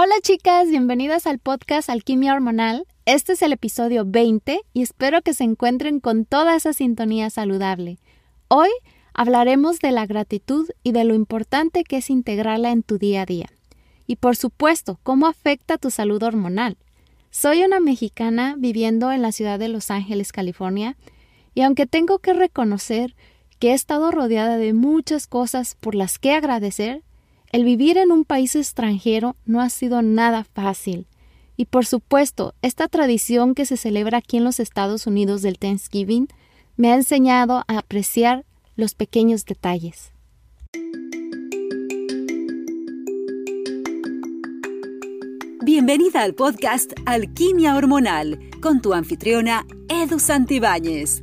Hola chicas, bienvenidas al podcast Alquimia Hormonal. Este es el episodio 20 y espero que se encuentren con toda esa sintonía saludable. Hoy hablaremos de la gratitud y de lo importante que es integrarla en tu día a día. Y por supuesto, cómo afecta tu salud hormonal. Soy una mexicana viviendo en la ciudad de Los Ángeles, California, y aunque tengo que reconocer que he estado rodeada de muchas cosas por las que agradecer, el vivir en un país extranjero no ha sido nada fácil. Y por supuesto, esta tradición que se celebra aquí en los Estados Unidos del Thanksgiving me ha enseñado a apreciar los pequeños detalles. Bienvenida al podcast Alquimia Hormonal con tu anfitriona Edu Santibáñez.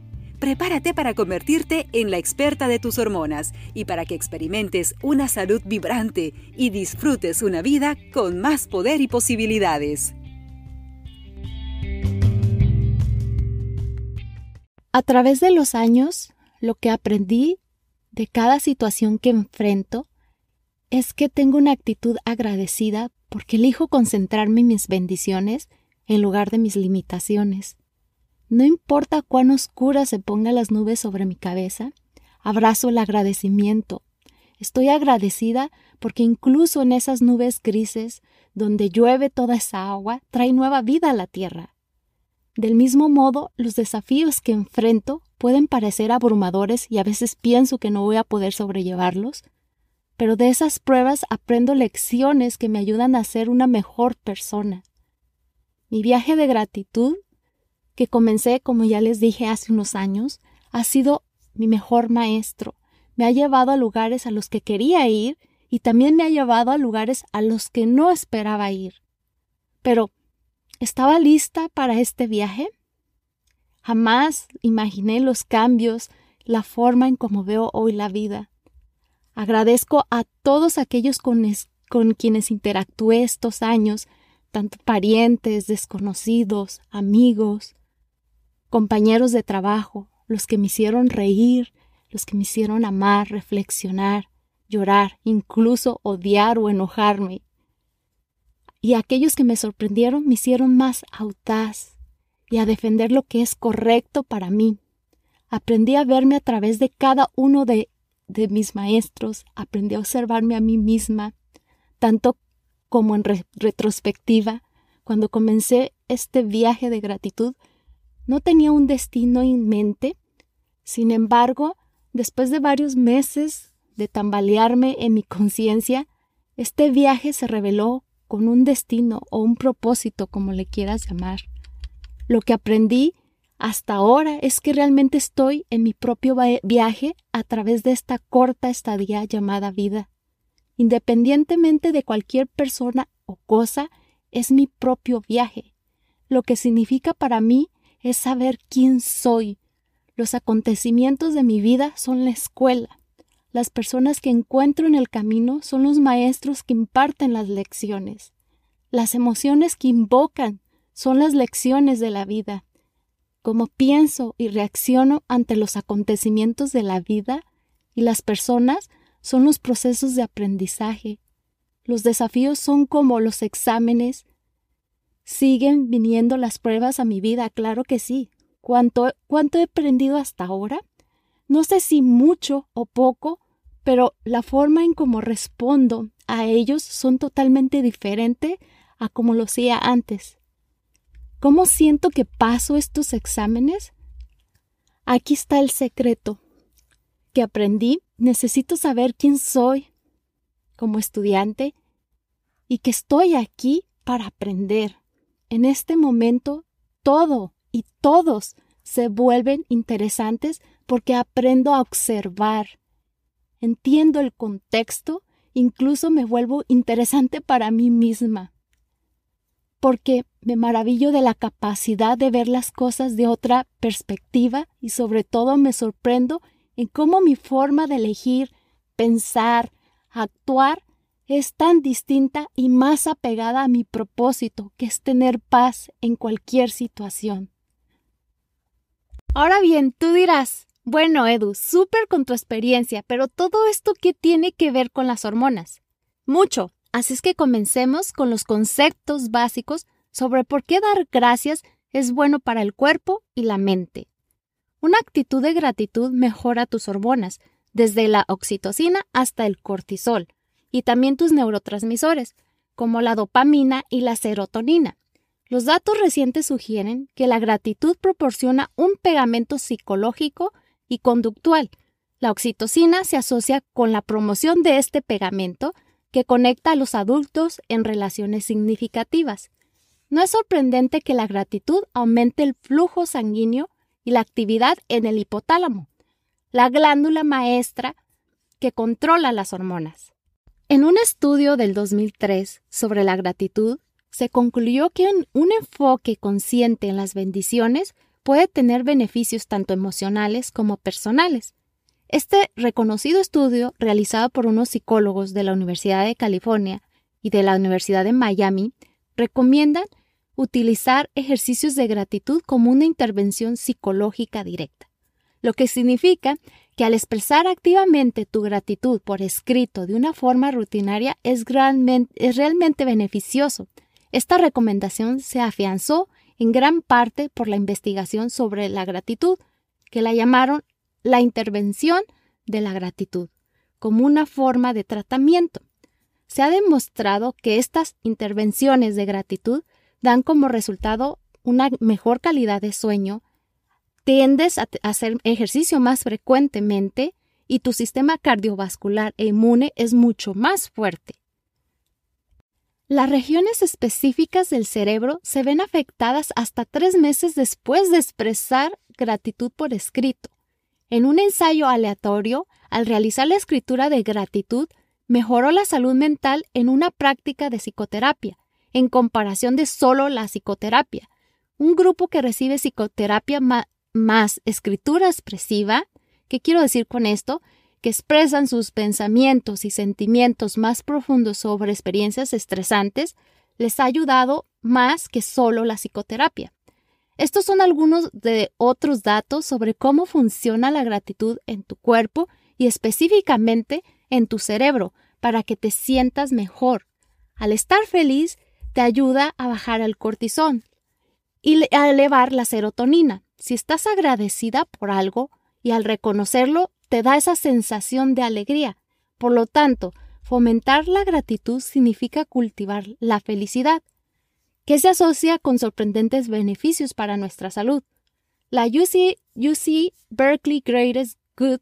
prepárate para convertirte en la experta de tus hormonas y para que experimentes una salud vibrante y disfrutes una vida con más poder y posibilidades. A través de los años, lo que aprendí de cada situación que enfrento es que tengo una actitud agradecida porque elijo concentrarme en mis bendiciones en lugar de mis limitaciones. No importa cuán oscuras se pongan las nubes sobre mi cabeza, abrazo el agradecimiento. Estoy agradecida porque incluso en esas nubes grises, donde llueve toda esa agua, trae nueva vida a la tierra. Del mismo modo, los desafíos que enfrento pueden parecer abrumadores y a veces pienso que no voy a poder sobrellevarlos, pero de esas pruebas aprendo lecciones que me ayudan a ser una mejor persona. Mi viaje de gratitud que comencé, como ya les dije hace unos años, ha sido mi mejor maestro. Me ha llevado a lugares a los que quería ir y también me ha llevado a lugares a los que no esperaba ir. Pero, ¿estaba lista para este viaje? Jamás imaginé los cambios, la forma en cómo veo hoy la vida. Agradezco a todos aquellos con, con quienes interactué estos años, tanto parientes, desconocidos, amigos, compañeros de trabajo, los que me hicieron reír, los que me hicieron amar, reflexionar, llorar, incluso odiar o enojarme. Y aquellos que me sorprendieron me hicieron más audaz y a defender lo que es correcto para mí. Aprendí a verme a través de cada uno de, de mis maestros, aprendí a observarme a mí misma, tanto como en retrospectiva. Cuando comencé este viaje de gratitud, no tenía un destino en mente. Sin embargo, después de varios meses de tambalearme en mi conciencia, este viaje se reveló con un destino o un propósito, como le quieras llamar. Lo que aprendí hasta ahora es que realmente estoy en mi propio viaje a través de esta corta estadía llamada vida. Independientemente de cualquier persona o cosa, es mi propio viaje, lo que significa para mí es saber quién soy. Los acontecimientos de mi vida son la escuela. Las personas que encuentro en el camino son los maestros que imparten las lecciones. Las emociones que invocan son las lecciones de la vida. Cómo pienso y reacciono ante los acontecimientos de la vida y las personas son los procesos de aprendizaje. Los desafíos son como los exámenes ¿Siguen viniendo las pruebas a mi vida? Claro que sí. ¿Cuánto, ¿Cuánto he aprendido hasta ahora? No sé si mucho o poco, pero la forma en cómo respondo a ellos son totalmente diferente a como lo hacía antes. ¿Cómo siento que paso estos exámenes? Aquí está el secreto que aprendí. Necesito saber quién soy como estudiante y que estoy aquí para aprender. En este momento, todo y todos se vuelven interesantes porque aprendo a observar. Entiendo el contexto, incluso me vuelvo interesante para mí misma. porque me maravillo de la capacidad de ver las cosas de otra perspectiva y sobre todo me sorprendo en cómo mi forma de elegir, pensar, actuar es tan distinta y más apegada a mi propósito, que es tener paz en cualquier situación. Ahora bien, tú dirás, bueno, Edu, súper con tu experiencia, pero todo esto qué tiene que ver con las hormonas? Mucho. Así es que comencemos con los conceptos básicos sobre por qué dar gracias es bueno para el cuerpo y la mente. Una actitud de gratitud mejora tus hormonas, desde la oxitocina hasta el cortisol, y también tus neurotransmisores, como la dopamina y la serotonina. Los datos recientes sugieren que la gratitud proporciona un pegamento psicológico y conductual. La oxitocina se asocia con la promoción de este pegamento que conecta a los adultos en relaciones significativas. No es sorprendente que la gratitud aumente el flujo sanguíneo y la actividad en el hipotálamo, la glándula maestra que controla las hormonas. En un estudio del 2003 sobre la gratitud, se concluyó que un enfoque consciente en las bendiciones puede tener beneficios tanto emocionales como personales. Este reconocido estudio, realizado por unos psicólogos de la Universidad de California y de la Universidad de Miami, recomiendan utilizar ejercicios de gratitud como una intervención psicológica directa, lo que significa que al expresar activamente tu gratitud por escrito de una forma rutinaria es, realmente beneficioso. Esta recomendación se afianzó en gran parte por la investigación sobre la gratitud, que la llamaron la intervención de la gratitud, como una forma de tratamiento. Se ha demostrado que estas intervenciones de gratitud dan como resultado una mejor calidad de sueño, tiendes a hacer ejercicio más frecuentemente y tu sistema cardiovascular e inmune es mucho más fuerte. Las regiones específicas del cerebro se ven afectadas hasta tres meses después de expresar gratitud por escrito. En un ensayo aleatorio, al realizar la escritura de gratitud, mejoró la salud mental en una práctica de psicoterapia, en comparación de solo la psicoterapia. Un grupo que recibe psicoterapia más escritura expresiva. ¿Qué quiero decir con esto? Que expresan sus pensamientos y sentimientos más profundos sobre experiencias estresantes, les ha ayudado más que solo la psicoterapia. Estos son algunos de otros datos sobre cómo funciona la gratitud en tu cuerpo y específicamente en tu cerebro para que te sientas mejor. Al estar feliz, te ayuda a bajar el cortisol y a elevar la serotonina, si estás agradecida por algo y al reconocerlo te da esa sensación de alegría. Por lo tanto, fomentar la gratitud significa cultivar la felicidad, que se asocia con sorprendentes beneficios para nuestra salud. La UC, Berkeley Greatest Good,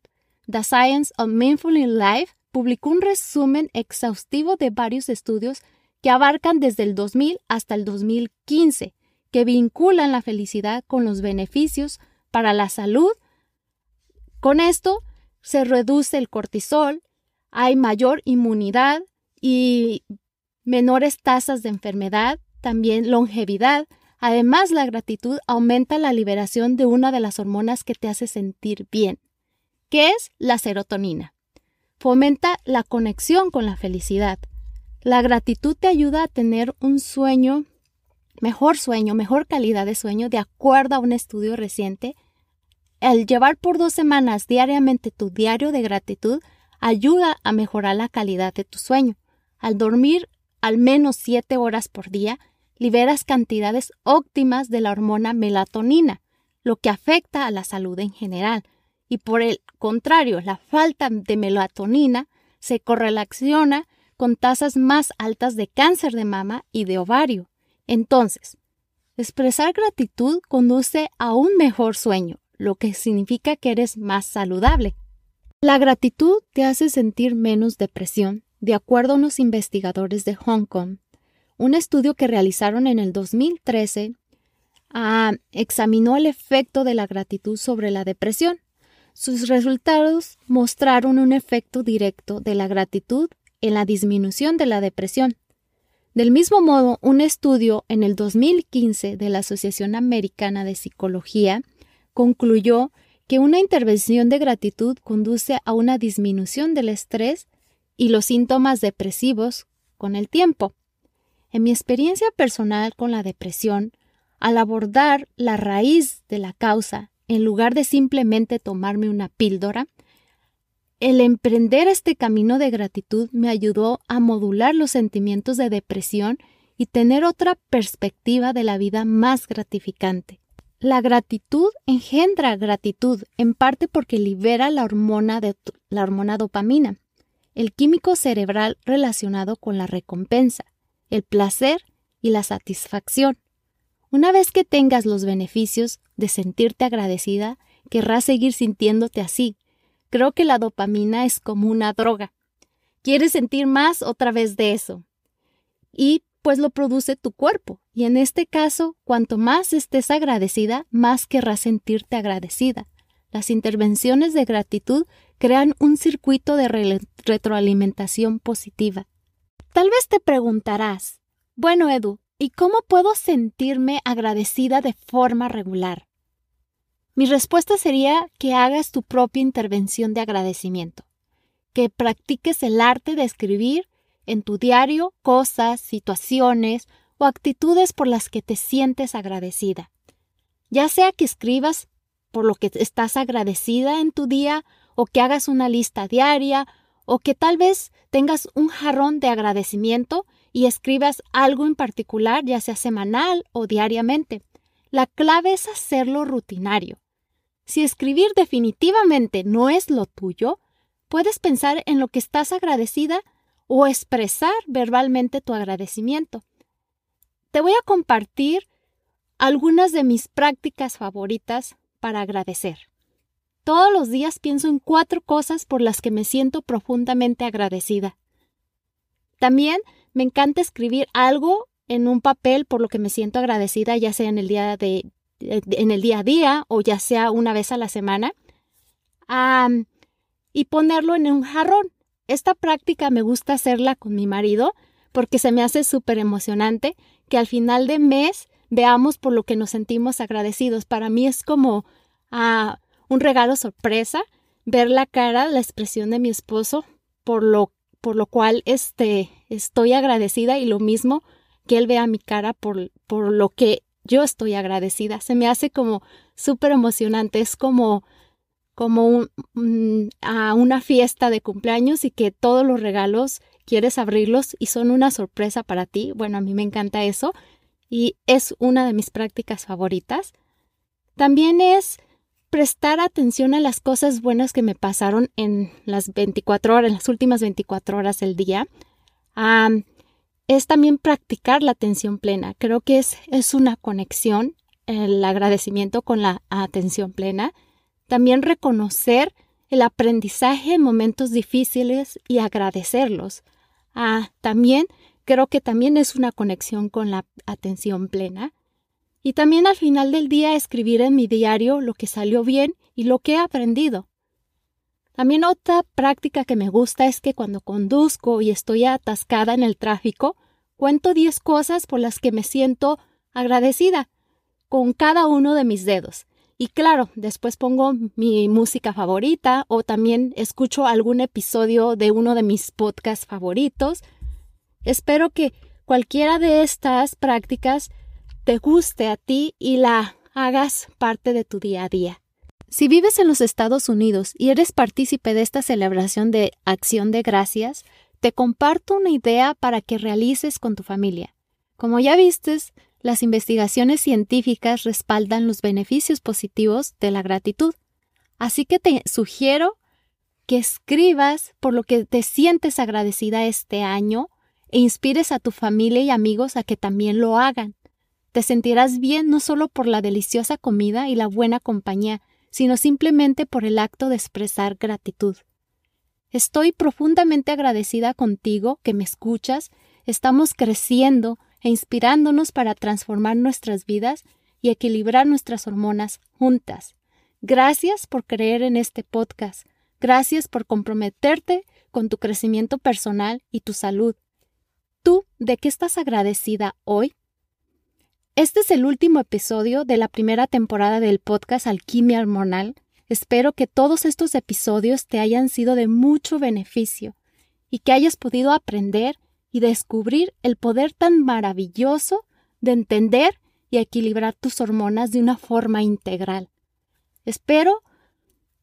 The Science of Mindful in Life, publicó un resumen exhaustivo de varios estudios que abarcan desde el 2000 hasta el 2015 que vinculan la felicidad con los beneficios para la salud. Con esto se reduce el cortisol, hay mayor inmunidad y menores tasas de enfermedad, también longevidad. Además, la gratitud aumenta la liberación de una de las hormonas que te hace sentir bien, que es la serotonina. Fomenta la conexión con la felicidad. La gratitud te ayuda a tener un sueño mejor sueño, mejor calidad de sueño, de acuerdo a un estudio reciente. El llevar por dos semanas diariamente tu diario de gratitud ayuda a mejorar la calidad de tu sueño. Al dormir al menos siete horas por día, liberas cantidades óptimas de la hormona melatonina, lo que afecta a la salud en general. Y por el contrario, la falta de melatonina se correlaciona con tasas más altas de cáncer de mama y de ovario. Entonces, expresar gratitud conduce a un mejor sueño, lo que significa que eres más saludable. La gratitud te hace sentir menos depresión, de acuerdo a unos investigadores de Hong Kong. Un estudio que realizaron en el 2013 ah, examinó el efecto de la gratitud sobre la depresión. Sus resultados mostraron un efecto directo de la gratitud en la disminución de la depresión. Del mismo modo, un estudio en el 2015 de la Asociación Americana de Psicología concluyó que una intervención de gratitud conduce a una disminución del estrés y los síntomas depresivos con el tiempo. En mi experiencia personal con la depresión, al abordar la raíz de la causa, en lugar de simplemente tomarme una píldora, el emprender este camino de gratitud me ayudó a modular los sentimientos de depresión y tener otra perspectiva de la vida más gratificante. La gratitud engendra gratitud en parte porque libera la hormona, la hormona dopamina, el químico cerebral relacionado con la recompensa, el placer y la satisfacción. Una vez que tengas los beneficios de sentirte agradecida, querrás seguir sintiéndote así, Creo que la dopamina es como una droga. Quieres sentir más otra vez de eso. Y pues lo produce tu cuerpo. Y en este caso, cuanto más estés agradecida, más querrás sentirte agradecida. Las intervenciones de gratitud crean un circuito de retroalimentación positiva. Tal vez te preguntarás, bueno Edu, ¿y cómo puedo sentirme agradecida de forma regular? Mi respuesta sería que hagas tu propia intervención de agradecimiento, que practiques el arte de escribir en tu diario cosas, situaciones o actitudes por las que te sientes agradecida. Ya sea que escribas por lo que estás agradecida en tu día o que hagas una lista diaria o que tal vez tengas un jarrón de agradecimiento y escribas algo en particular, ya sea semanal o diariamente. La clave es hacerlo rutinario. Si escribir definitivamente no es lo tuyo, puedes pensar en lo que estás agradecida o expresar verbalmente tu agradecimiento. Te voy a compartir algunas de mis prácticas favoritas para agradecer. Todos los días pienso en cuatro cosas por las que me siento profundamente agradecida. También me encanta escribir algo en un papel por lo que me siento agradecida, ya sea en el día de en el día a día o ya sea una vez a la semana y ponerlo en un jarrón. Esta práctica me gusta hacerla con mi marido porque se me hace súper emocionante que al final de mes veamos por lo que nos sentimos agradecidos. Para mí es como ah, un regalo sorpresa ver la cara, la expresión de mi esposo por lo, por lo cual este, estoy agradecida y lo mismo que él vea mi cara por, por lo que yo estoy agradecida. Se me hace como súper emocionante. Es como, como a una fiesta de cumpleaños y que todos los regalos quieres abrirlos y son una sorpresa para ti. Bueno, a mí me encanta eso y es una de mis prácticas favoritas. También es prestar atención a las cosas buenas que me pasaron en las 24 horas, en las últimas 24 horas del día es también practicar la atención plena. Creo que es, es una conexión, el agradecimiento con la atención plena. También reconocer el aprendizaje en momentos difíciles y agradecerlos. Ah, también creo que también es una conexión con la atención plena. Y también al final del día escribir en mi diario lo que salió bien y lo que he aprendido. También otra práctica que me gusta es que cuando conduzco y estoy atascada en el tráfico, cuento 10 cosas por las que me siento agradecida con cada uno de mis dedos. Y claro, después pongo mi música favorita o también escucho algún episodio de uno de mis podcasts favoritos. Espero que cualquiera de estas prácticas te guste a ti y la hagas parte de tu día a día. Si vives en los Estados Unidos y eres partícipe de esta celebración de acción de gracias, te comparto una idea para que realices con tu familia. Como ya vistes, las investigaciones científicas respaldan los beneficios positivos de la gratitud. Así que te sugiero que escribas por lo que te sientes agradecida este año e inspires a tu familia y amigos a que también lo hagan. Te sentirás bien no solo por la deliciosa comida y la buena compañía, sino simplemente por el acto de expresar gratitud. Estoy profundamente agradecida contigo que me escuchas, estamos creciendo e inspirándonos para transformar nuestras vidas y equilibrar nuestras hormonas juntas. Gracias por creer en este podcast. Gracias por comprometerte con tu crecimiento personal y tu salud. tú, ¿de qué estás agradecida hoy? Este es el último episodio de la primera temporada del podcast Alquimia Hormonal. Espero que todos estos episodios te hayan sido de mucho beneficio y que hayas podido aprender y descubrir el poder tan maravilloso de entender y equilibrar tus hormonas de una forma integral. Espero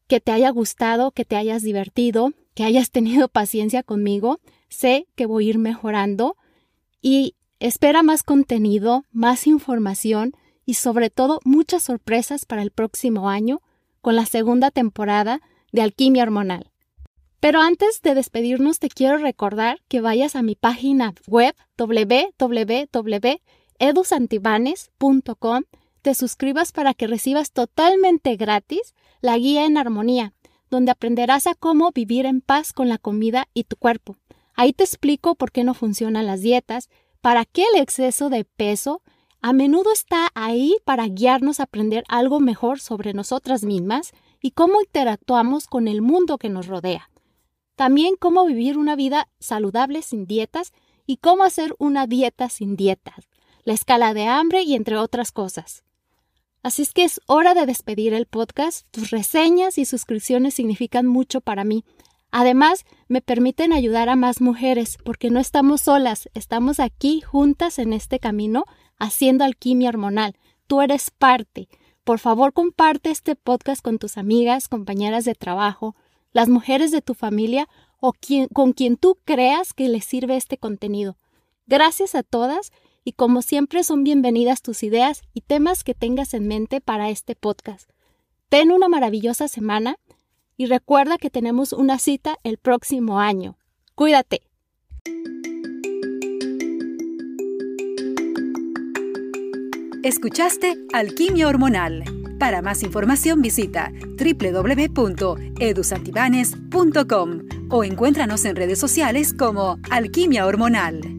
que te haya gustado, que te hayas divertido, que hayas tenido paciencia conmigo. Sé que voy a ir mejorando y espera más contenido, más información y sobre todo muchas sorpresas para el próximo año con la segunda temporada de Alquimia Hormonal. Pero antes de despedirnos te quiero recordar que vayas a mi página web www.edusantibanes.com, te suscribas para que recibas totalmente gratis la guía en armonía, donde aprenderás a cómo vivir en paz con la comida y tu cuerpo. Ahí te explico por qué no funcionan las dietas, para qué el exceso de peso a menudo está ahí para guiarnos a aprender algo mejor sobre nosotras mismas y cómo interactuamos con el mundo que nos rodea. También cómo vivir una vida saludable sin dietas y cómo hacer una dieta sin dietas, la escala de hambre y entre otras cosas. Así es que es hora de despedir el podcast. Tus reseñas y suscripciones significan mucho para mí. Además, me permiten ayudar a más mujeres porque no estamos solas, estamos aquí juntas en este camino haciendo alquimia hormonal. Tú eres parte. Por favor, comparte este podcast con tus amigas, compañeras de trabajo, las mujeres de tu familia o con quien tú creas que les sirve este contenido. Gracias a todas y como siempre son bienvenidas tus ideas y temas que tengas en mente para este podcast. Ten una maravillosa semana y recuerda que tenemos una cita el próximo año. Cuídate. Escuchaste Alquimia Hormonal para más información visita www.edusantibanes.com o encuéntranos en redes sociales como Alquimia Hormonal.